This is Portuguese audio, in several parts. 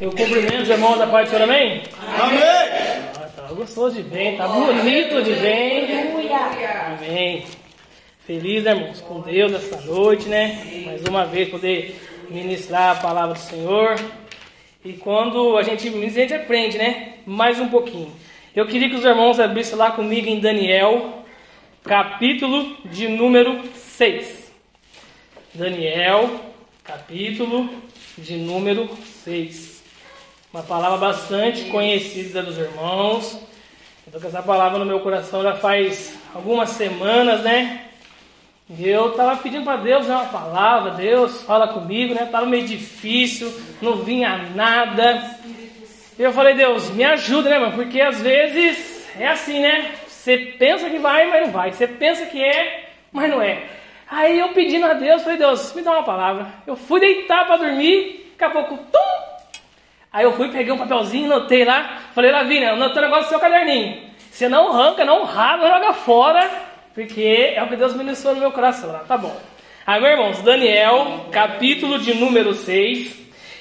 Eu cumprimento os irmãos da parte do Senhor, amém? Amém. Ah, tá gostoso de bem, tá bonito de bem. Amém. Feliz, né, irmãos, com Deus essa noite, né? Mais uma vez poder ministrar a palavra do Senhor. E quando a gente, a gente aprende, né? Mais um pouquinho. Eu queria que os irmãos abrissem lá comigo em Daniel, capítulo de número 6. Daniel, capítulo de número 6. Uma palavra bastante conhecida dos irmãos. Eu tô com essa palavra no meu coração já faz algumas semanas, né? E eu estava pedindo para Deus né, uma palavra, Deus fala comigo, né? Tava meio difícil, não vinha nada. E eu falei, Deus, me ajuda, né, mano? Porque às vezes é assim, né? Você pensa que vai, mas não vai. Você pensa que é, mas não é. Aí eu pedindo a Deus, falei, Deus, me dá uma palavra. Eu fui deitar para dormir, daqui a pouco, tum, Aí eu fui, peguei um papelzinho, anotei lá, falei, Lavínia, anotei o negócio do seu caderninho. Você não arranca, não rala, joga fora, porque é o que Deus ministrou no meu coração. Lá. Tá bom. Aí, meus irmãos, Daniel, capítulo de número 6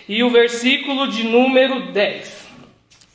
e o versículo de número 10.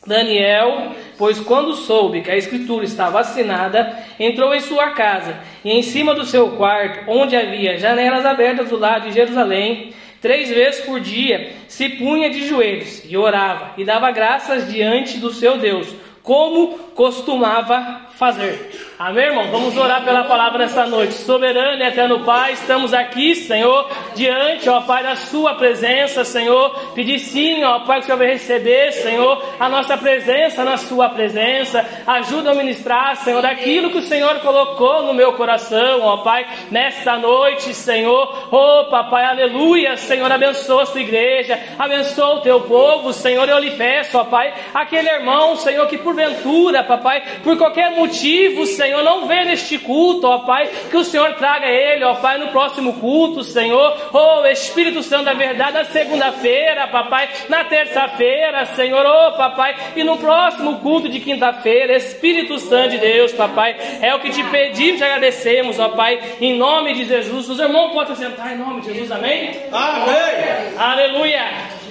Daniel, pois quando soube que a escritura estava assinada, entrou em sua casa e em cima do seu quarto, onde havia janelas abertas do lado de Jerusalém, Três vezes por dia se punha de joelhos e orava e dava graças diante do seu Deus, como costumava fazer. Amém, irmão? Vamos orar pela palavra nessa noite. Soberano e eterno Pai, estamos aqui, Senhor, diante, ó Pai, da Sua presença, Senhor. Pedir sim, ó Pai, que o Senhor vai receber, Senhor, a nossa presença na Sua presença. Ajuda a ministrar, Senhor, daquilo que o Senhor colocou no meu coração, ó Pai, nesta noite, Senhor. Oh, Papai, aleluia, Senhor, abençoa a Sua igreja, abençoa o Teu povo, Senhor. Eu lhe peço, ó Pai, aquele irmão, Senhor, que porventura, Papai, por qualquer motivo, Senhor, não vê neste culto, ó Pai, que o Senhor traga ele, ó Pai, no próximo culto, Senhor, oh Espírito Santo da verdade, na segunda-feira, papai, na terça-feira, Senhor, oh papai, e no próximo culto de quinta-feira, Espírito Santo de Deus, papai, é o que te pedimos e agradecemos, ó Pai, em nome de Jesus. Os irmãos podem sentar em nome de Jesus, amém? Amém. Aleluia.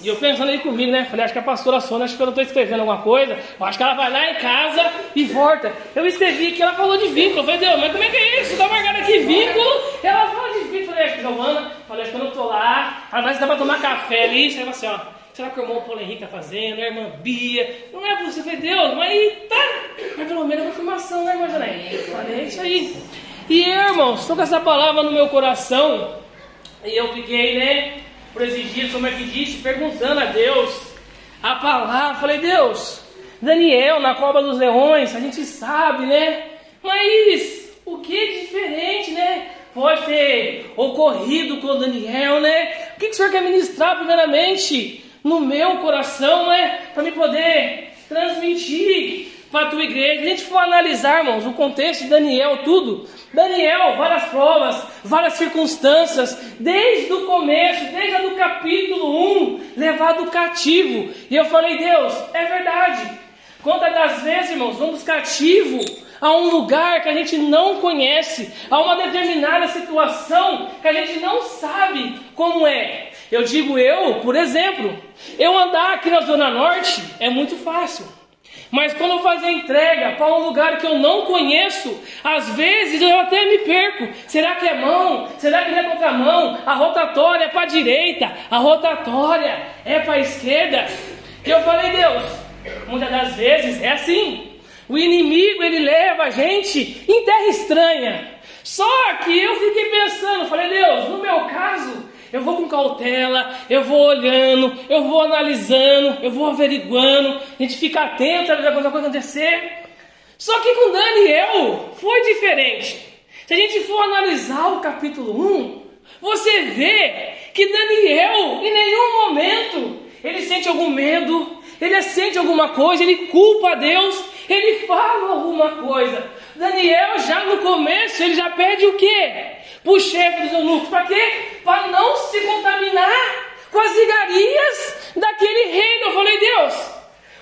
E eu pensando aí comigo, né? Falei, acho que a pastora Sônia, acho que eu não estou escrevendo alguma coisa. Acho que ela vai lá em casa e volta. Eu escrevi que ela falou de vínculo. Eu falei, Deus, mas como é que é isso? Está marcado aqui vínculo. Ela fala de vínculo. Falei, acho que Giovana, falei, acho que eu não estou lá. A nós dá para tomar café ali. Você assim, ó. Será que o irmão Paulo Henrique está fazendo? A irmã Bia? Não é. Eu falei, Deus, mas tá. Mas pelo menos é confirmação, né, irmã Janete? Falei, é isso aí. E eu, irmãos, estou com essa palavra no meu coração. E eu fiquei, né? Por esses dias, como é que disse, perguntando a Deus a palavra. Falei, Deus, Daniel na cova dos leões, a gente sabe, né? Mas o que é diferente, né? Pode ter ocorrido com Daniel, né? O que, que o Senhor quer ministrar primeiramente no meu coração, né? Para me poder transmitir para a tua igreja. Se a gente for analisar, irmãos, o contexto de Daniel, tudo. Daniel, várias provas, várias circunstâncias, desde o começo, desde o capítulo 1, levado cativo. E eu falei, Deus, é verdade. Quantas das vezes, irmãos, vamos cativo a um lugar que a gente não conhece, a uma determinada situação que a gente não sabe como é. Eu digo eu, por exemplo, eu andar aqui na Zona Norte é muito fácil. Mas quando eu fazer entrega para um lugar que eu não conheço, às vezes eu até me perco. Será que é mão? Será que não é contramão? A rotatória é para a direita, a rotatória é para a esquerda. E eu falei, Deus, muitas das vezes é assim. O inimigo ele leva a gente em terra estranha. Só que eu fiquei pensando, falei, Deus, no meu caso, eu vou com cautela, eu vou olhando, eu vou analisando, eu vou averiguando, a gente fica atento a coisa acontecer. Só que com Daniel foi diferente. Se a gente for analisar o capítulo 1, você vê que Daniel, em nenhum momento, ele sente algum medo, ele sente alguma coisa, ele culpa a Deus, ele fala alguma coisa. Daniel já no começo, ele já pede o quê? Para o chefe dos eunucos. Para quê? Para não se contaminar com as igarias daquele reino. Eu falei, Deus,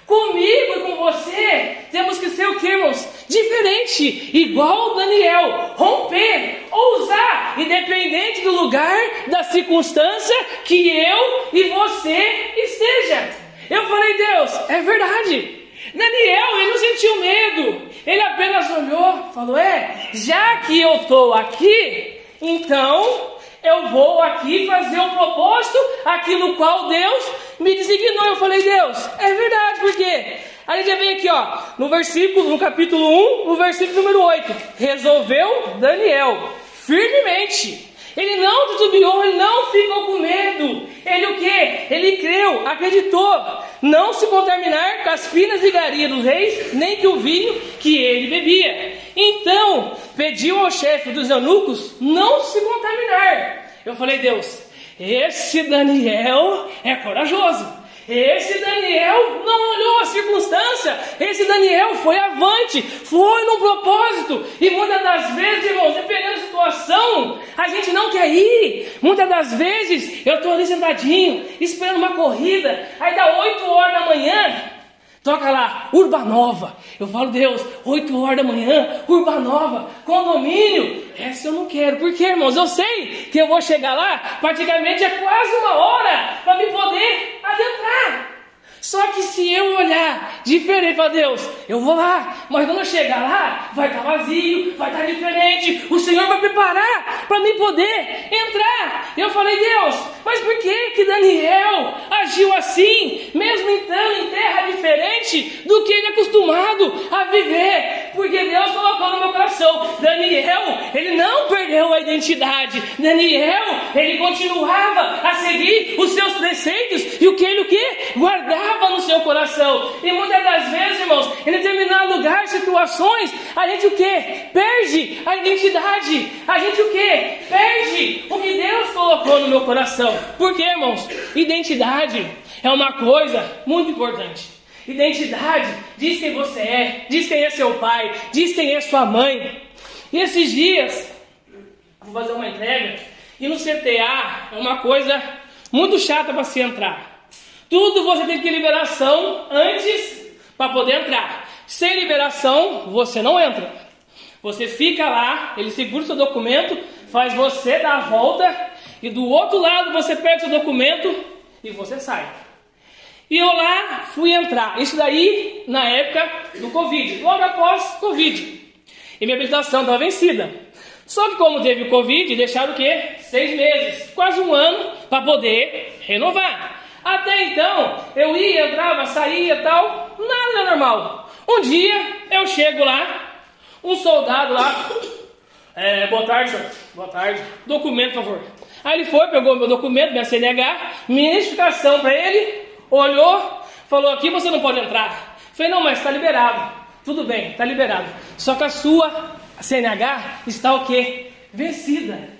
comigo e com você temos que ser o que, irmãos? Diferente, igual Daniel, romper, ousar, independente do lugar, da circunstância que eu e você esteja. Eu falei, Deus, é verdade. Daniel, ele não sentiu medo, ele apenas olhou, falou: É, já que eu estou aqui, então eu vou aqui fazer o propósito, aquilo qual Deus me designou. Eu falei: Deus, é verdade, por quê? Aí já vem aqui, ó, no versículo, no capítulo 1, no versículo número 8. Resolveu Daniel firmemente ele não titubeou, ele não ficou com medo. Ele o que? Ele creu, acreditou. Não se contaminar com as finas vigarias dos reis, nem que o vinho que ele bebia. Então, pediu ao chefe dos eunucos não se contaminar. Eu falei, Deus, esse Daniel é corajoso. Esse Daniel não olhou a circunstância, esse Daniel foi avante, foi no propósito. E muitas das vezes, irmãos, dependendo da situação, a gente não quer ir. Muitas das vezes eu estou ali sentadinho, esperando uma corrida, aí dá 8 horas da manhã, Toca lá, Urbanova. Eu falo, Deus, 8 horas da manhã, Urbanova, condomínio. Essa eu não quero. Por quê, irmãos? Eu sei que eu vou chegar lá, praticamente é quase uma hora para me poder adentrar. Só que se eu olhar diferente para Deus, eu vou lá, mas quando eu chegar lá, vai estar tá vazio, vai estar tá diferente. O Senhor vai preparar para mim poder entrar. Eu falei, Deus, mas por que que Daniel agiu assim, mesmo entrando em terra diferente do que ele é acostumado a viver? Porque Deus colocou no meu coração, Daniel, ele não perdeu a identidade. Daniel, ele continuava a seguir os seus preceitos e o que ele o que guardava no seu coração. E muitas das vezes, irmãos, em determinado lugar, situações, a gente o que? Perde a identidade. A gente o que? Perde o que Deus colocou no meu coração. Por quê, irmãos? Identidade é uma coisa muito importante. Identidade diz quem você é, diz quem é seu pai, diz quem é sua mãe. E esses dias, vou fazer uma entrega, e no CTA é uma coisa muito chata para se entrar. Tudo você tem que ter liberação antes para poder entrar. Sem liberação, você não entra. Você fica lá, ele segura o seu documento, faz você dar a volta e do outro lado você pega o seu documento e você sai. E eu lá fui entrar. Isso daí na época do Covid, logo após Covid. E minha habilitação estava vencida. Só que como teve o Covid, deixaram o quê? Seis meses, quase um ano para poder renovar. Até então, eu ia, entrava, saía tal, nada normal. Um dia, eu chego lá, um soldado lá, é, boa tarde, senhor, boa tarde, documento, por favor. Aí ele foi, pegou meu documento, minha CNH, minha identificação para ele, olhou, falou: aqui você não pode entrar. Falei: não, mas está liberado. Tudo bem, está liberado. Só que a sua CNH está o quê? Vencida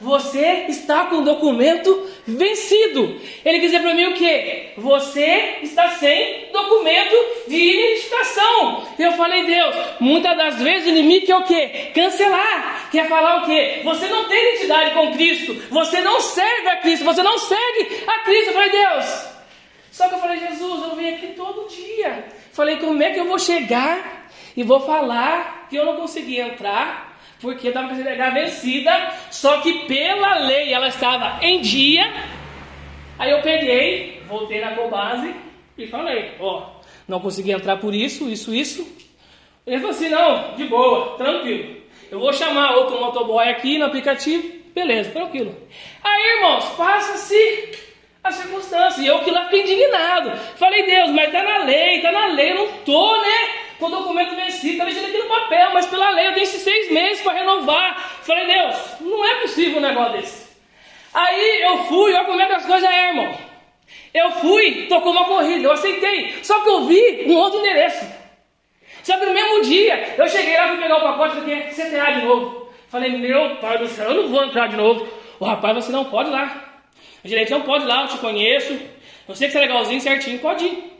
você está com o documento vencido. Ele quer dizer para mim o quê? Você está sem documento de identificação. Eu falei, Deus, muitas das vezes o inimigo quer o quê? Cancelar. Quer falar o quê? Você não tem identidade com Cristo. Você não serve a Cristo. Você não segue a Cristo. Eu falei, Deus. Só que eu falei, Jesus, eu venho aqui todo dia. Falei, como é que eu vou chegar e vou falar que eu não consegui entrar? porque estava com a vencida, só que pela lei ela estava em dia. Aí eu peguei, voltei na Cobase e falei, ó, não consegui entrar por isso, isso, isso. Ele falou assim, não, de boa, tranquilo. Eu vou chamar outro motoboy aqui no aplicativo, beleza, tranquilo. Aí, irmãos, passa-se a circunstância. E eu que lá fiquei indignado. Falei, Deus, mas tá na lei, tá na lei, eu não tô, né? com o documento vencido, está vencido aqui no papel, mas pela lei eu tenho esses seis meses para renovar. Falei, Deus, não é possível um negócio desse. Aí eu fui, olha como é que as coisas é, irmão. Eu fui, tocou uma corrida, eu aceitei. Só que eu vi um outro endereço. Só que no mesmo dia, eu cheguei lá, fui pegar o pacote falei, CTA de novo. Falei, meu pai do céu, eu não vou entrar de novo. O rapaz, você não pode ir lá. O gerente não pode ir lá, eu te conheço. Eu sei que você é legalzinho, certinho, pode ir.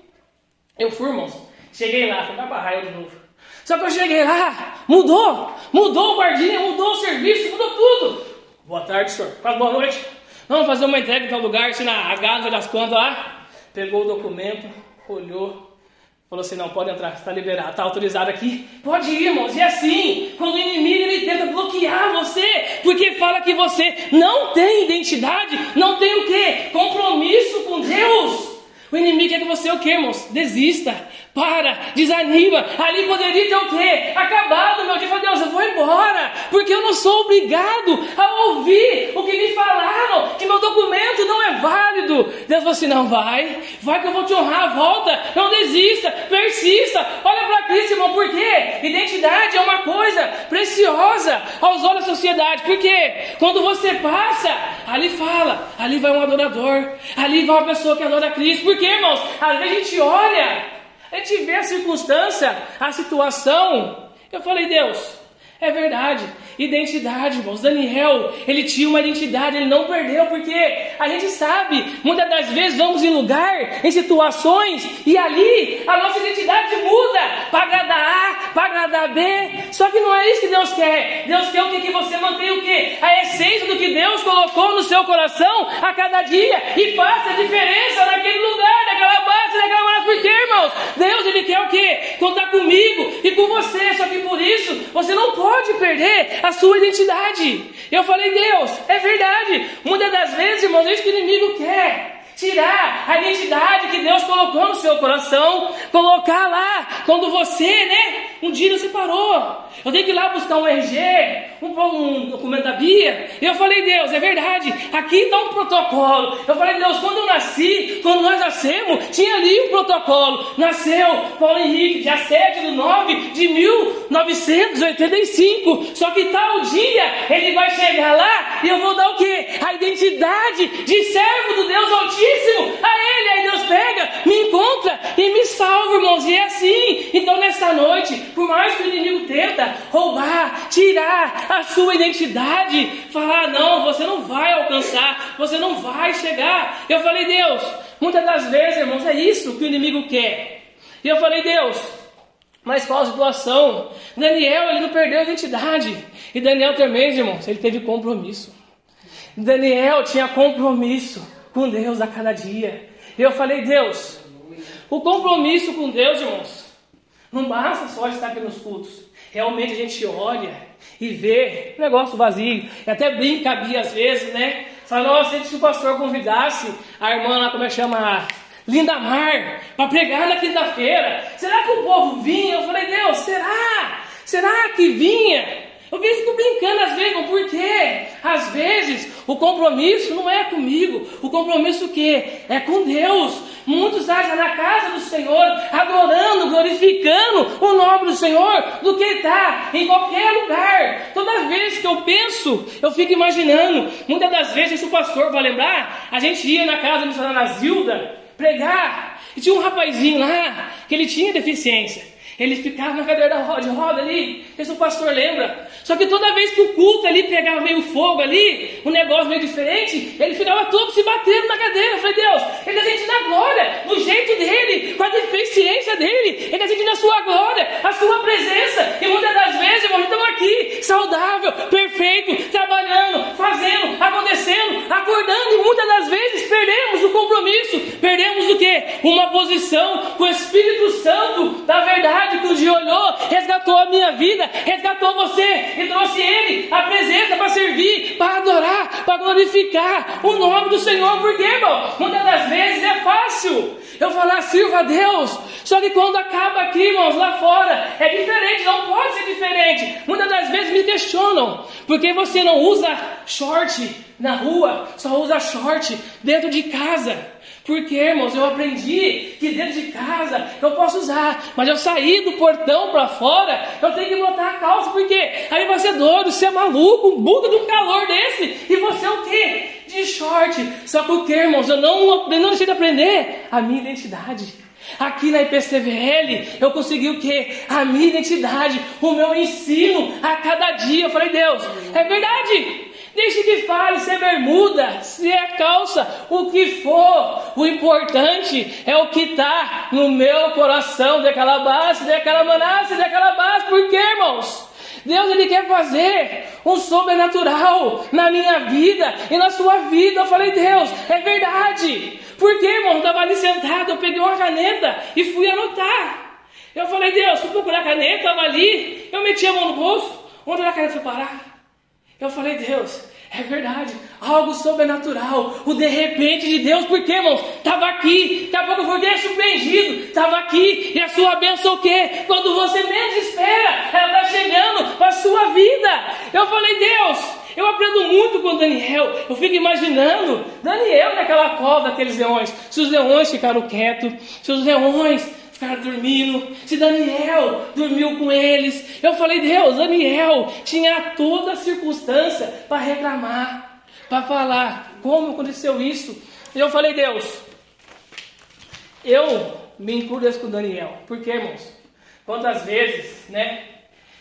Eu fui, irmãos. Cheguei lá, fui pra barraia de novo. Só que eu cheguei lá, mudou, mudou o guardinha, mudou o serviço, mudou tudo. Boa tarde, senhor. Quase boa noite. Vamos fazer uma entrega em tal lugar, assim na Gasa das Quantas lá. Pegou o documento, olhou, falou assim: não, pode entrar, está liberado, está autorizado aqui. Pode ir, irmãos. E assim, quando o inimigo ele tenta bloquear você, porque fala que você não tem identidade, não tem o quê? Compromisso com Deus. O inimigo quer que você o quê, irmãos? Desista, para, desanima. Ali poderia ter o quê? Acabado, meu dia. Falei, Deus, eu vou embora, porque eu não sou obrigado a ouvir o que me falaram, que meu documento não é válido. Deus falou assim: não vai, vai que eu vou te honrar, volta, não desista, persista. Olha para Cristo, irmão, por quê? Identidade é uma coisa preciosa aos olhos da sociedade, porque quando você passa, ali fala, ali vai um adorador, ali vai uma pessoa que adora Cristo. Por quê, irmãos? Vezes a gente olha, a gente vê a circunstância, a situação. Eu falei, Deus, é verdade. Identidade, irmãos. Daniel, ele tinha uma identidade, ele não perdeu, porque a gente sabe, muitas das vezes vamos em lugar, em situações, e ali a nossa identidade muda para agradar A, para agradar B. Só que não é isso que Deus quer. Deus quer o que? Que você mantenha o quê? A essência do que Deus colocou no seu coração a cada dia e faça a diferença naquele lugar, naquela base, naquela base. Porque, irmãos, Deus ele quer o quê? Contar comigo e com você. Só que por isso você não pode perder a sua identidade. Eu falei, Deus, é verdade. Muitas das vezes, irmãos, é isso que o inimigo quer tirar a identidade que Deus colocou no seu coração, colocar lá, quando você, né, um dia se parou. Eu tenho que ir lá buscar um RG, um, um documento da Bia. E eu falei, Deus, é verdade, aqui está um protocolo. Eu falei, Deus, quando eu nasci, quando nós nascemos, tinha ali um protocolo. Nasceu Paulo Henrique, dia 7 de 9 de 1985. Só que tal dia ele vai chegar lá e eu vou dar o quê? A identidade de servo do Deus Altíssimo a ele. Aí Deus pega, me encontra e me salva, irmãos. E é assim. Então nessa noite, por mais que o inimigo tenta roubar, tirar a sua identidade, falar, não, você não vai alcançar, você não vai chegar. Eu falei, Deus, muitas das vezes, irmãos, é isso que o inimigo quer. E eu falei, Deus, mas qual a situação? Daniel, ele não perdeu a identidade. E Daniel também, irmãos, ele teve compromisso. Daniel tinha compromisso com Deus a cada dia. Eu falei, Deus, o compromisso com Deus, irmãos, não basta só estar aqui nos cultos. Realmente a gente olha e vê um negócio vazio. E até brinca Bia às vezes, né? Fala, nossa, se o pastor convidasse a irmã lá, como é que chama? Linda Mar, para pregar na quinta-feira. Será que o povo vinha? Eu falei, Deus, será? Será que vinha? Eu fico brincando às vezes, por quê? Às vezes o compromisso não é comigo, o compromisso o quê? É com Deus. Muitos acham na casa do Senhor, adorando, glorificando o nome do Senhor, do que está em qualquer lugar. Toda vez que eu penso, eu fico imaginando. Muitas das vezes, se o pastor vai lembrar, a gente ia na casa da missionária Zilda pregar, e tinha um rapazinho lá que ele tinha deficiência. Ele ficava na cadeira de roda ali, esse o pastor lembra. Só que toda vez que o culto ali pegava meio fogo ali, um negócio meio diferente, ele ficava todo se batendo na cadeira. Eu falei, Deus, ele sentindo a glória, do jeito dele, com a deficiência dele, ele sentindo a sua glória, a sua presença. E muitas das vezes, irmãos, estamos aqui, saudável, perfeito, trabalhando, fazendo, acontecendo, acordando, e muitas das vezes perdemos o compromisso, perdemos o que? Uma posição com o Espírito Santo da verdade um dia olhou, resgatou a minha vida, resgatou você e trouxe ele a presença para servir, para adorar, para glorificar o nome do Senhor. Porque, irmão, muitas das vezes é fácil eu falar sirva a Deus. Só que quando acaba aqui, irmãos, lá fora, é diferente, não pode ser diferente. Muitas das vezes me questionam, porque você não usa short na rua, só usa short dentro de casa. Porque, irmãos, eu aprendi que dentro de casa eu posso usar, mas eu sair do portão para fora, eu tenho que botar a calça, porque aí vai ser doido, você é maluco, um bunda de um calor desse, e você é o quê? De short. Só que o que, irmãos? Eu não, eu não deixei de aprender a minha identidade. Aqui na IPCVL eu consegui o que? A minha identidade, o meu ensino a cada dia. Eu falei, Deus, é verdade. Deixe que fale se é bermuda, se é calça, o que for. O importante é o que está no meu coração, daquela base, daquela manassa, daquela base. Por quê, irmãos? Deus ele quer fazer um sobrenatural na minha vida e na sua vida. Eu falei, Deus, é verdade. Por quê, irmão? Eu estava ali sentado, eu peguei uma caneta e fui anotar. Eu falei, Deus, fui procurar a caneta, estava ali, eu meti a mão no bolso. Onde a caneta foi parar? Eu falei, Deus, É verdade, algo sobrenatural, o de repente de Deus, porque irmãos, estava aqui, daqui a pouco eu fui surpreendido, estava aqui, e a sua bênção o quê? Quando você menos espera, ela está chegando para a sua vida. Eu falei, Deus, eu aprendo muito com Daniel. Eu fico imaginando Daniel naquela cova daqueles leões. Se os leões ficaram quietos, se os leões ficaram dormindo, se Daniel dormiu com eles. Eu falei, Deus, Daniel tinha toda a circunstância para reclamar, para falar como aconteceu isso. Eu falei, Deus, eu me encureço com Daniel. Por quê, irmãos? Quantas vezes, né?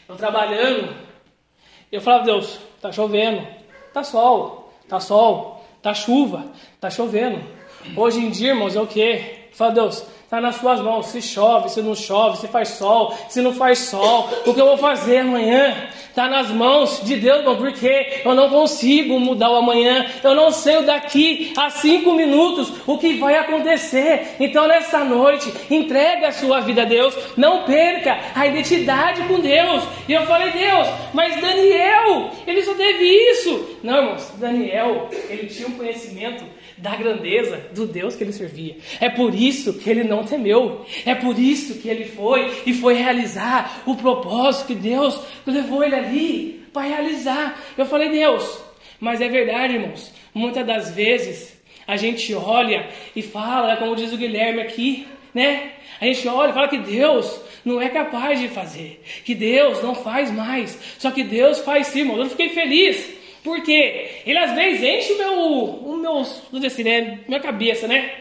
Eu trabalhando, eu falava, Deus, tá chovendo, tá sol, tá sol, tá chuva, tá chovendo. Hoje em dia, irmãos, é o que? Fala, Deus, Está nas suas mãos. Se chove, se não chove, se faz sol, se não faz sol. O que eu vou fazer amanhã? Está nas mãos de Deus, irmão, porque eu não consigo mudar o amanhã. Eu não sei daqui a cinco minutos o que vai acontecer. Então, nessa noite, entrega a sua vida a Deus. Não perca a identidade com Deus. E eu falei, Deus, mas Daniel, ele só teve isso. Não, irmãos, Daniel, ele tinha um conhecimento da grandeza do Deus que ele servia. É por isso que ele não temeu. É por isso que ele foi e foi realizar o propósito que Deus levou ele ali para realizar. Eu falei, Deus, mas é verdade, irmãos. Muitas das vezes a gente olha e fala, como diz o Guilherme aqui, né? A gente olha e fala que Deus não é capaz de fazer, que Deus não faz mais. Só que Deus faz sim, irmão. Eu fiquei feliz porque ele às vezes enche o meu, o meu, vamos assim, né? Minha cabeça, né?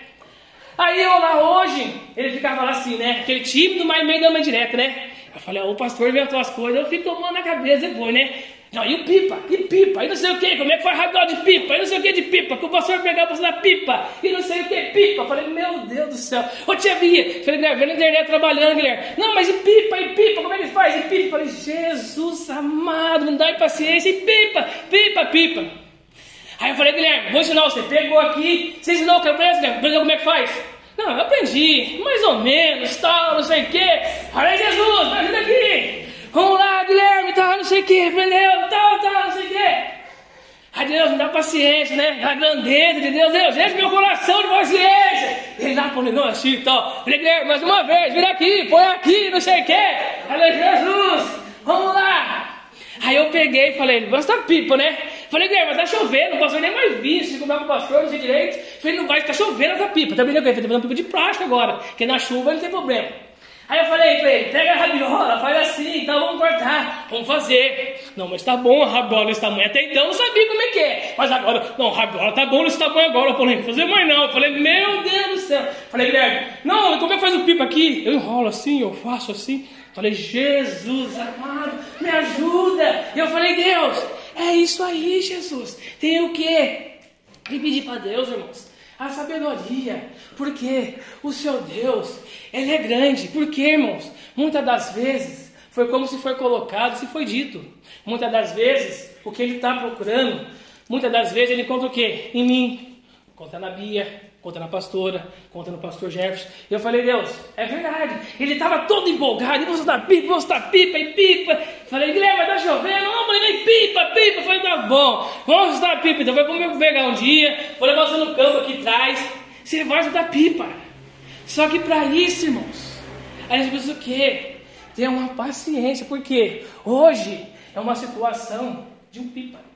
Aí eu lá hoje, ele ficava lá assim, né? Aquele tímido, mas meio da uma direta, né? Eu falei, o pastor inventou as coisas, eu fico tomando na cabeça depois, né? Não, e o pipa? E pipa? E não sei o que, como é que foi rabiola de pipa? E não sei o que de pipa, que o pastor pegava na pipa, e não sei o que, pipa. Falei, meu Deus do céu. Ô tia Bia, falei, Guilherme, na internet trabalhando, Guilherme. Não, mas e pipa, e pipa, como é que faz? E pipa? Falei, Jesus amado, não dá paciência, e pipa, pipa, pipa. Aí eu falei, Guilherme, vou ensinar você. Pegou aqui, você ensinou o que eu penso, Guilherme? Aprendeu como é que faz? Não, eu aprendi, mais ou menos, tal, não sei o que. Falei, Jesus, me ajuda aqui. Vamos lá, Guilherme, tal, não sei o que, aprendeu, tal, tal, não sei o que. Ai, Deus, me dá paciência, né? A grandeza de Deus, Deus, enche meu coração de paciência. Ele lá falou, não, assim e tal. Falei, Guilherme, mais uma vez, vira aqui, põe aqui, não sei o que. Falei, Jesus, vamos lá. Aí eu peguei e falei, gosta da pipa, né? Falei, Guilherme, mas tá chovendo, não posso nem mais vir, se comer com o pastor, não sei direito. Falei, não vai, tá chovendo essa pipa. Também não, ele tá uma pipa de plástico agora, porque na chuva não tem problema. Aí eu falei pra ele, pega a rabiola, faz assim, então vamos cortar, vamos fazer. Não, mas tá bom a rabiola nesse tamanho. Até então eu não sabia como é que é. Mas agora, não, a rabiola tá bom nesse tamanho agora. Eu falei, não fazer mais não. Eu falei, meu Deus do céu. Falei, Guilherme, não, como é que faz o pipa aqui? Eu enrolo assim, eu faço assim. Falei, Jesus amado, me ajuda. E eu falei, Deus, é isso aí, Jesus. Tem o quê? E pedir para Deus, irmãos a sabedoria, porque o seu Deus, Ele é grande. Porque, irmãos, muitas das vezes foi como se foi colocado, se foi dito. Muitas das vezes, o que Ele está procurando, muitas das vezes Ele encontra o quê? Em mim, encontra na Bia, conta na pastora, conta no pastor Jefferson. E eu falei, Deus, é verdade. Ele estava todo empolgado, vamos dar pipa, vamos dar pipa e pipa. Falei, Guilherme, vai tá chovendo? Não, falei, pipa, pipa. Falei, tá bom, vamos dar pipa. Então, vai comigo pegar um dia, vou levar você no campo aqui atrás. Você vai dar pipa. Só que para isso, irmãos, a gente precisa o quê? Ter uma paciência, porque hoje é uma situação de um pipa.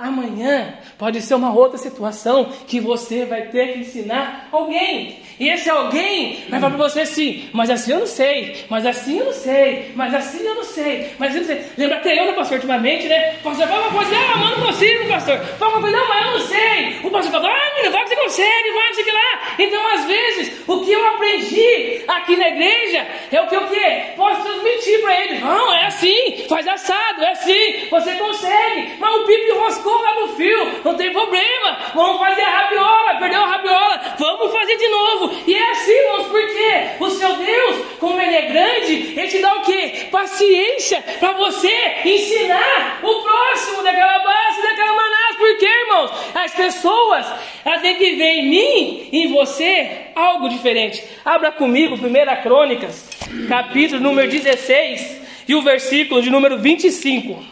Amanhã pode ser uma outra situação que você vai ter que ensinar alguém. E esse alguém vai falar para você assim, mas assim eu não sei, mas assim eu não sei, mas assim eu não sei, mas assim eu não sei. Lembra até eu, né, pastor, ultimamente, né? O pastor fala uma coisa, ah, mas não consigo, pastor. Fala uma coisa, não, mas eu não sei. O pastor fala, ah, menino, vai que você consegue, vai, não sei que lá. Então, às vezes, o que eu aprendi aqui na igreja é o que eu quê? posso transmitir para ele. Não, é assim, faz assado, é assim, você consegue. Mas o pipo enroscou ficou lá no fio, não tem problema. Vamos fazer a rabiola, perdeu a rabiola, vamos fazer de novo. E é assim, irmãos, porque o seu Deus, como Ele é grande, Ele te dá o que? Paciência para você ensinar o próximo daquela base, daquela manás. Porque, irmãos, as pessoas elas têm que ver em mim, em você, algo diferente. Abra comigo, 1 Crônicas, capítulo número 16 e o versículo de número 25.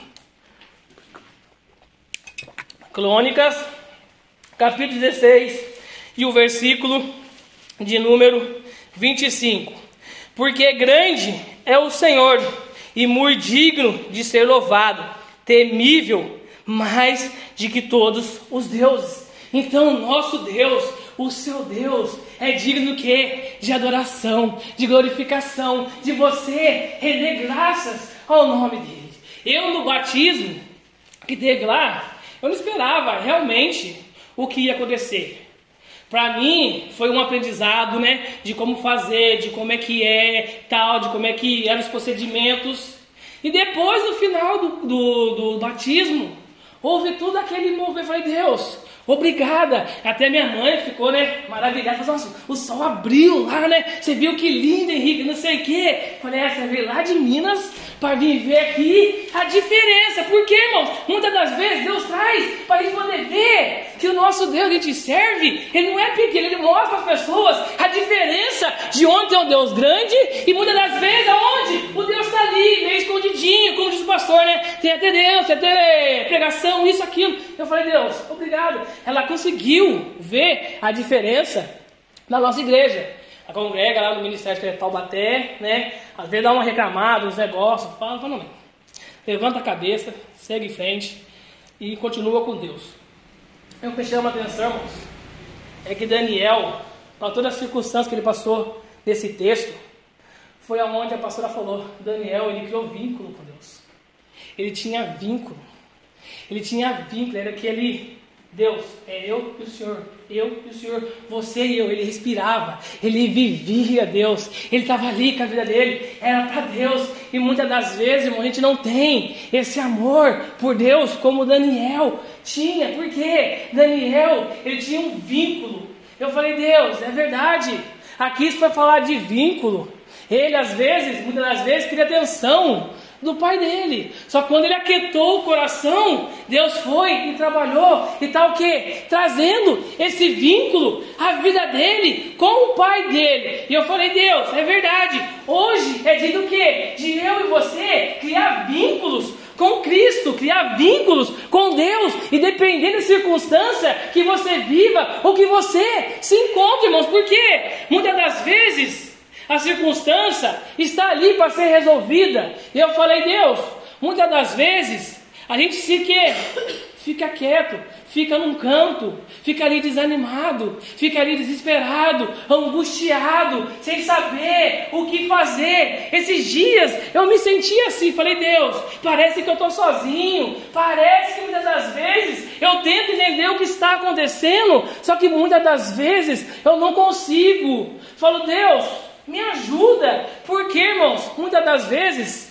Crônicas, capítulo 16 e o versículo de número 25. Porque grande é o Senhor e muito digno de ser louvado, temível mais de que todos os deuses. Então, nosso Deus, o seu Deus, é digno que de adoração, de glorificação, de você render graças ao nome dele. Eu no batismo que teve lá, eu não esperava realmente o que ia acontecer. Para mim foi um aprendizado, né, de como fazer, de como é que é, tal, de como é que eram os procedimentos. E depois no final do, do, do batismo, houve tudo aquele movimento. Eu falei, Deus, Obrigada. Até minha mãe ficou, né, maravilhada. Nossa, o sol abriu lá, né? Você viu que lindo, Henrique, não sei o quê. Falei, é, você veio lá de Minas para vir ver aqui a diferença. Por quê, irmãos? Muitas das vezes Deus traz para a gente poder ver que o nosso Deus, a gente serve, ele não é pequeno, ele mostra para as pessoas a diferença de onde tem um Deus grande e muitas das vezes aonde o Deus está ali, meio escondidinho, como diz o pastor, né? Tem até Deus, tem até pregação, isso, aquilo. Eu falei, Deus, obrigado. Ela conseguiu ver a diferença na nossa igreja. Congrega lá no Ministério de Taubaté, né? Às vezes dá uma reclamada, uns negócios, fala, fala, não, levanta a cabeça, segue em frente e continua com Deus. O que chama a atenção, irmãos, é que Daniel, para todas as circunstâncias que ele passou nesse texto, foi aonde a pastora falou, Daniel, ele criou vínculo com Deus. Ele tinha vínculo. Ele tinha vínculo, era aquele Deus, é eu e o Senhor, eu e o Senhor, você e eu. Ele respirava, ele vivia Deus, ele estava ali com a vida dele, era para Deus. E muitas das vezes, irmão, a gente não tem esse amor por Deus como Daniel tinha, porque Daniel, ele tinha um vínculo. Eu falei, Deus, é verdade. Aqui isso foi falar de vínculo. Ele, às vezes, muitas das vezes, queria atenção do pai dele. Só quando ele aquietou o coração, Deus foi e trabalhou e tal tá que? Trazendo esse vínculo à vida dele com o pai dele. E eu falei, Deus, é verdade. Hoje é dia do que? De eu e você criar vínculos com Cristo, criar vínculos com Deus, e dependendo da circunstância que você viva ou que você se encontre, irmãos, porque muitas das vezes a circunstância está ali para ser resolvida. E eu falei, Deus, muitas das vezes a gente se que fica quieto, fica num canto, fica ali desanimado, fica ali desesperado, angustiado, sem saber o que fazer. Esses dias eu me senti assim, falei, Deus, parece que eu estou sozinho, parece que muitas das vezes eu tento entender o que está acontecendo, só que muitas das vezes eu não consigo. Falo, Deus, me ajuda, porque irmãos, muitas das vezes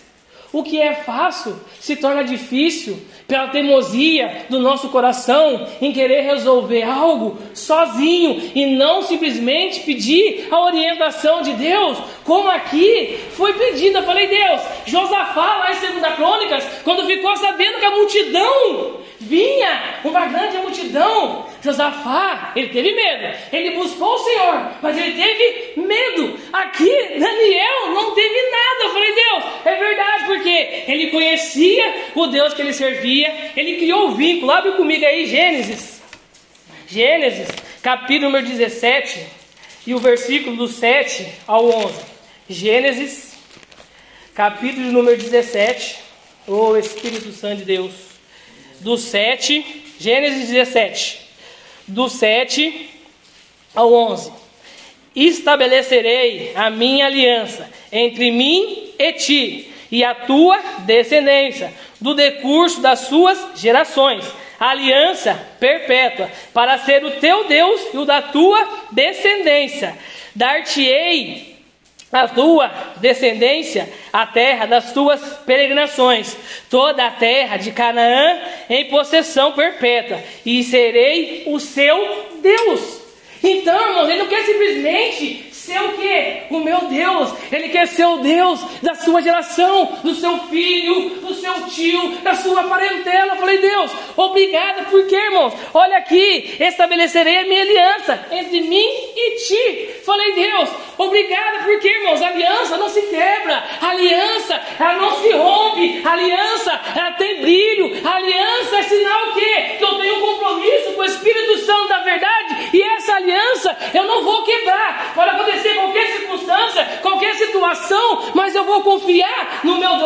o que é fácil se torna difícil pela teimosia do nosso coração em querer resolver algo sozinho e não simplesmente pedir a orientação de Deus, como aqui foi pedido. Eu falei, Deus, Josafá, lá em 2 Crônicas, quando ficou sabendo que a multidão vinha, uma grande multidão, Josafá, ele teve medo, ele buscou o Senhor, mas ele teve medo. Aqui, Daniel não teve nada. Eu falei, Deus, é verdade, porque ele conhecia o Deus que ele servia, ele criou o vínculo. Abre comigo aí, Gênesis. Gênesis, capítulo número 17, e o versículo do 7 ao 11. Gênesis, capítulo número 17. Oh Espírito Santo de Deus. Do 7, Gênesis 17 do 7 ao 11. Estabelecerei a minha aliança entre mim e ti, e a tua descendência, do decurso das suas gerações, aliança perpétua, para ser o teu Deus e o da tua descendência. Dar-te-ei a tua descendência a terra das tuas peregrinações, toda a terra de Canaã em possessão perpétua, e serei o seu Deus. Então, irmãos, ele não quer simplesmente ser o quê? O meu Deus, Ele quer ser o Deus da sua geração, do seu filho, do seu tio, da sua parentela. Eu falei, Deus, obrigado, porque, irmãos, olha aqui, estabelecerei a minha aliança entre mim e ti. Falei, Deus, obrigado, porque, irmãos, a aliança não se quebra, a aliança, ela não se rompe, a aliança, ela tem brilho, a aliança é sinal que, que eu tenho um compromisso com o Espírito Santo da verdade, e essa aliança eu não vou quebrar. Pode acontecer qualquer circunstância, qualquer situação, mas eu vou confiar no meu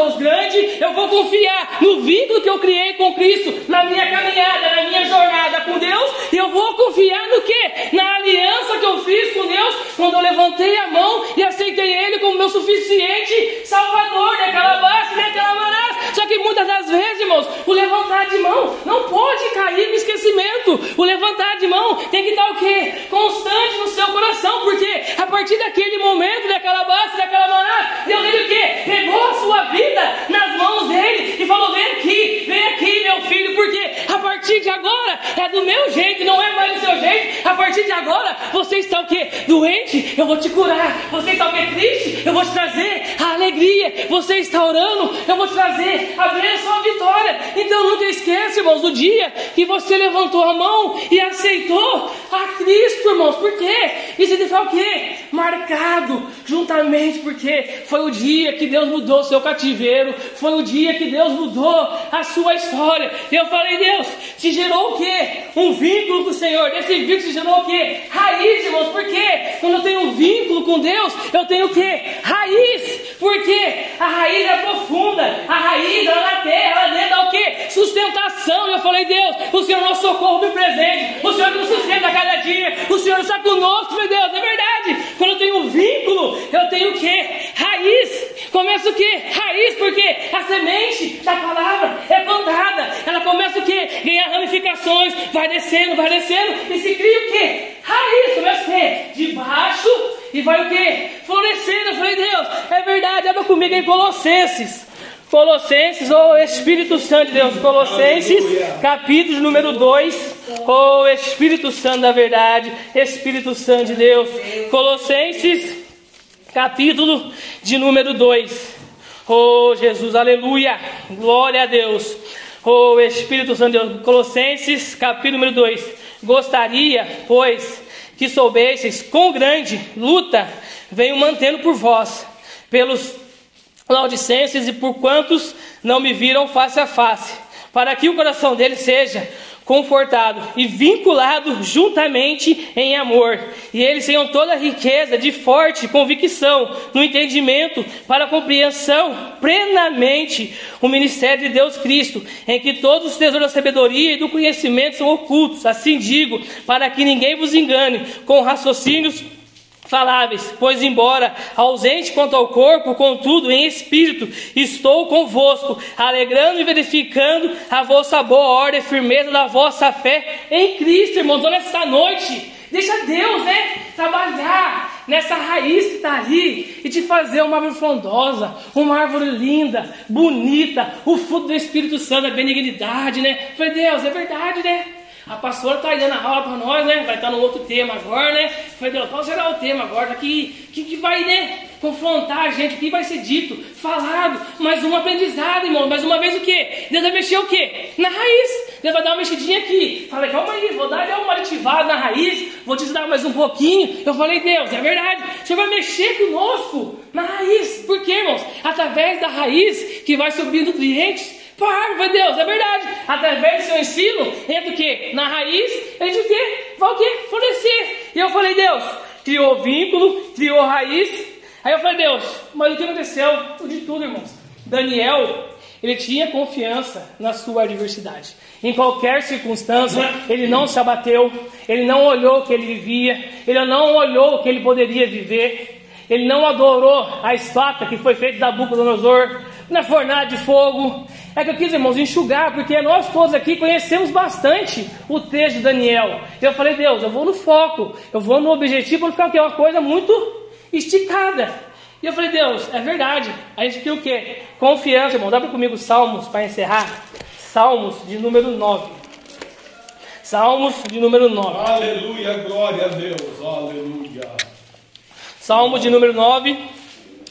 Eu vou confiar no vínculo que eu criei com Cristo, na minha caminhada, na minha jornada com Deus, e eu vou confiar no que? Na aliança que eu fiz com Deus quando eu levantei a mão e aceitei Ele como meu suficiente Salvador daquela base, daquela maná. Só que muitas das vezes, irmãos, o levantar de mão não pode cair no esquecimento. O levantar de mão tem que estar o quê? Constante no seu coração, porque a partir daquele momento, daquela base, daquela maná, Deus ele o quê? Pegou a sua vida nas mãos dele e falou: vem aqui, vem aqui, meu filho, porque a partir de agora é do meu jeito, não é mais do seu jeito. A partir de agora você está o quê? Doente, eu vou te curar. Você está o quê? Triste, eu vou te trazer a alegria. Você está orando, eu vou te trazer a bênção, a vitória. Então nunca esqueça, irmãos, do dia que você levantou a mão e aceitou a Cristo, irmãos. Por quê? Isso significa o quê? Marcado juntamente, porque foi o dia que Deus mudou o seu cativeiro, foi o dia que Deus mudou a sua história. E eu falei, Deus, te gerou o quê? Um vínculo com o Senhor. Desse vínculo se gerou o quê? Raiz, irmãos. Por quê? Quando eu tenho um vínculo com Deus, eu tenho o quê? Raiz. Porque a raiz é profunda, a raiz ela na terra, ela dentro é o quê? Sustentação. E eu falei, Deus, o Senhor é nosso socorro do presente, o Senhor nos sustenta a cada dia, o Senhor está conosco, meu Deus, é verdade. Quando eu tenho vínculo, eu tenho o? Raiz. Começa o quê? Raiz, porque a semente da palavra é plantada, ela começa o quê? Ganhar ramificações, vai descendo, vai descendo, e se cria o quê? Raiz, começa o? De baixo e vai o quê? Florescendo. Eu falei, Deus, é verdade, abra comigo em Colossenses. Colossenses, ou Espírito Santo de Deus, Colossenses, capítulo número 2, ou Espírito Santo da verdade, Espírito Santo de Deus, Colossenses, capítulo de número 2, oh Jesus, aleluia, glória a Deus, oh Espírito Santo de Deus, Colossenses, capítulo número 2, gostaria, pois, que soubesseis com grande luta venho mantendo por vós, pelos Laodicenses e por quantos não me viram face a face, para que o coração deles seja confortado e vinculado juntamente em amor, e eles tenham toda a riqueza de forte convicção no entendimento para compreensão plenamente o ministério de Deus Cristo, em que todos os tesouros da sabedoria e do conhecimento são ocultos. Assim digo, para que ninguém vos engane com raciocínios faláveis, pois embora ausente quanto ao corpo, contudo em espírito estou convosco, alegrando e verificando a vossa boa ordem e firmeza da vossa fé em Cristo, irmãos. Então, nessa noite, deixa Deus, né, trabalhar nessa raiz que está ali e te fazer uma árvore frondosa, uma árvore linda, bonita, o fruto do Espírito Santo, a benignidade, né? Foi Deus, é verdade, né? A pastora está dando a aula para nós, né? Vai estar tá no outro tema agora, né? Falei, Deus, qual será o tema agora? Que, que, que vai, né? Confrontar a gente, o que vai ser dito, falado, mais um aprendizado, irmão. Mais uma vez o quê? Deus vai mexer o quê? Na raiz. Deus vai dar uma mexidinha aqui. Falei, calma aí, vou dar uma ativada na raiz, vou te dar mais um pouquinho. Eu falei, Deus, é verdade. Você vai mexer conosco na raiz. Por quê, irmãos? Através da raiz que vai subir nutrientes vai Deus, é verdade. Através do seu ensino, entra o quê? Na raiz, ele o quê? Vai o quê? Florescer. E eu falei, Deus, criou vínculo, criou raiz. Aí eu falei, Deus, mas o que aconteceu? De tudo, irmãos. Daniel, ele tinha confiança na sua adversidade. Em qualquer circunstância, ele não se abateu, ele não olhou o que ele vivia, ele não olhou o que ele poderia viver, ele não adorou a estátua que foi feita da Nabucodonosor na fornalha de fogo, é que eu quis, irmãos, enxugar, porque nós todos aqui conhecemos bastante o texto de Daniel. Eu falei, Deus, eu vou no foco, eu vou no objetivo, não ficar aqui uma coisa muito esticada. E eu falei, Deus, é verdade. A gente quer o quê? Confiança, irmão. Dá para comigo Salmos para encerrar? Salmos de número 9. Salmos de número 9. Aleluia, glória a Deus, aleluia. Salmo de número 9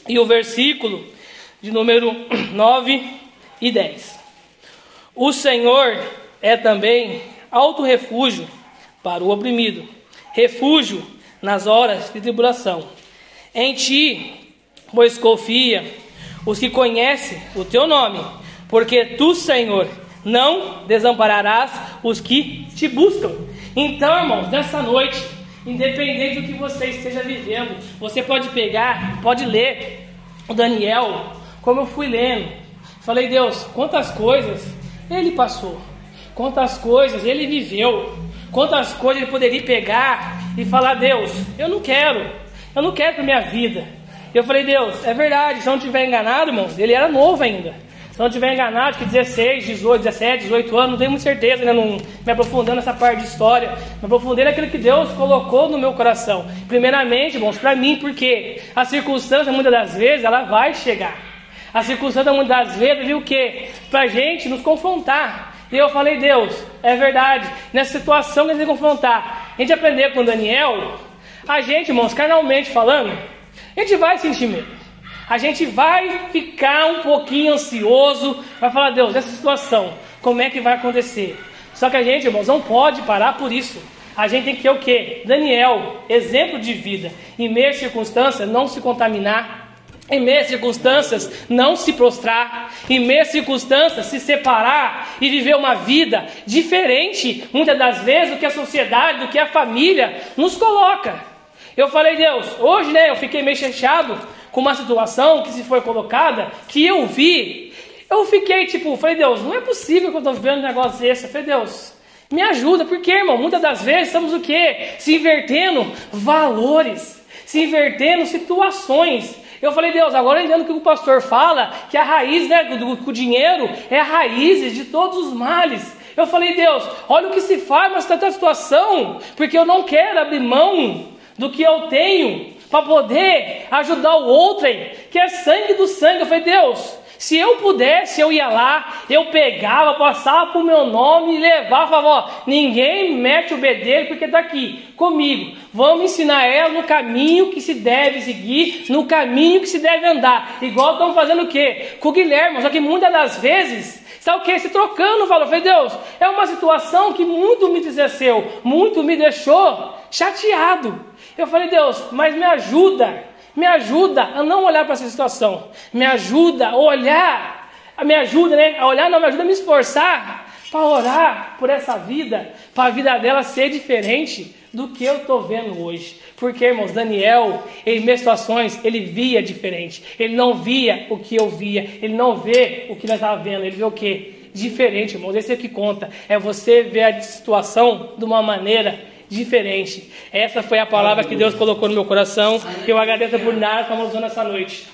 e o versículo de número 9 e 10. O Senhor é também alto refúgio para o oprimido, refúgio nas horas de tribulação. Em ti, pois confia os que conhecem o teu nome, porque tu, Senhor, não desampararás os que te buscam. Então, irmãos, nessa noite, independente do que você esteja vivendo, você pode pegar, pode ler Daniel, como eu fui lendo. Falei, Deus, quantas coisas ele passou, quantas coisas ele viveu, quantas coisas ele poderia pegar e falar: Deus, eu não quero, eu não quero para minha vida. Eu falei: Deus, é verdade, se eu não estiver enganado, irmãos, ele era novo ainda. Se eu não estiver enganado, que 16, 18, 17, 18 anos, não tenho muita certeza, né? não me aprofundando nessa parte de história, me aprofundei naquilo que Deus colocou no meu coração. Primeiramente, irmãos, para mim, porque a circunstância, muitas das vezes, ela vai chegar. A circunstância, muitas vezes, viu o quê? Para a gente nos confrontar. E eu falei, Deus, é verdade, nessa situação que a gente confrontar, a gente aprender com Daniel, a gente, irmãos, carnalmente falando, a gente vai sentir medo a gente vai ficar um pouquinho ansioso, vai falar, Deus, essa situação, como é que vai acontecer? Só que a gente, irmãos, não pode parar por isso. A gente tem que ter o quê? Daniel, exemplo de vida. Em meio circunstâncias, não se contaminar. Em meias circunstâncias, não se prostrar. Em meias circunstâncias, se separar e viver uma vida diferente, muitas das vezes, do que a sociedade, do que a família nos coloca. Eu falei, Deus, hoje, né, eu fiquei meio chateado com uma situação que se foi colocada, que eu vi, eu fiquei tipo, falei, Deus, não é possível que eu estou vendo um negócio desse. Eu falei, Deus, me ajuda, porque, irmão, muitas das vezes estamos o quê? Se invertendo valores, se invertendo situações. Eu falei, Deus, agora entendo que o pastor fala que a raiz né, do, do dinheiro é a raiz de todos os males. Eu falei, Deus, olha o que se faz nessa situação, porque eu não quero abrir mão do que eu tenho para poder ajudar o outro, que é sangue do sangue. Eu falei, Deus, se eu pudesse, eu ia lá, eu pegava, passava o meu nome e levava, falava, ó, ninguém mete o bedelho porque está aqui comigo. Vamos ensinar ela no caminho que se deve seguir, no caminho que se deve andar. Igual estão fazendo o quê? Com o Guilherme, só que muitas das vezes Sabe o que? Se trocando valor. Eu falei, Deus, é uma situação que muito me desceu, muito me deixou chateado. Eu falei, Deus, mas me ajuda, me ajuda a não olhar para essa situação, me ajuda a olhar, me ajuda, né? A olhar, não, me ajuda a me esforçar para orar por essa vida, para a vida dela ser diferente do que eu estou vendo hoje. Porque, irmãos, Daniel, em minhas situações, ele via diferente. Ele não via o que eu via. Ele não vê o que nós estávamos vendo. Ele vê o que? Diferente, irmãos. Esse é o que conta. É você ver a situação de uma maneira diferente. Essa foi a palavra que Deus colocou no meu coração. Eu agradeço por nada que estamos usando essa noite.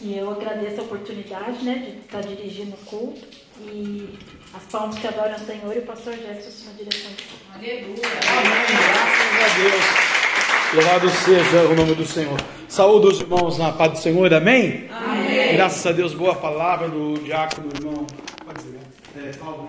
E eu agradeço a oportunidade né, de estar dirigindo o culto e as palmas que adoram o Senhor e o pastor Jefferson na direção de culto. Aleluia. Amém. Graças a Deus. Louvado seja o nome do Senhor. Saúde os irmãos na paz do Senhor, amém? Amém. Graças a Deus, boa palavra do diácono, irmão. Pode dizer, né? é, Paulo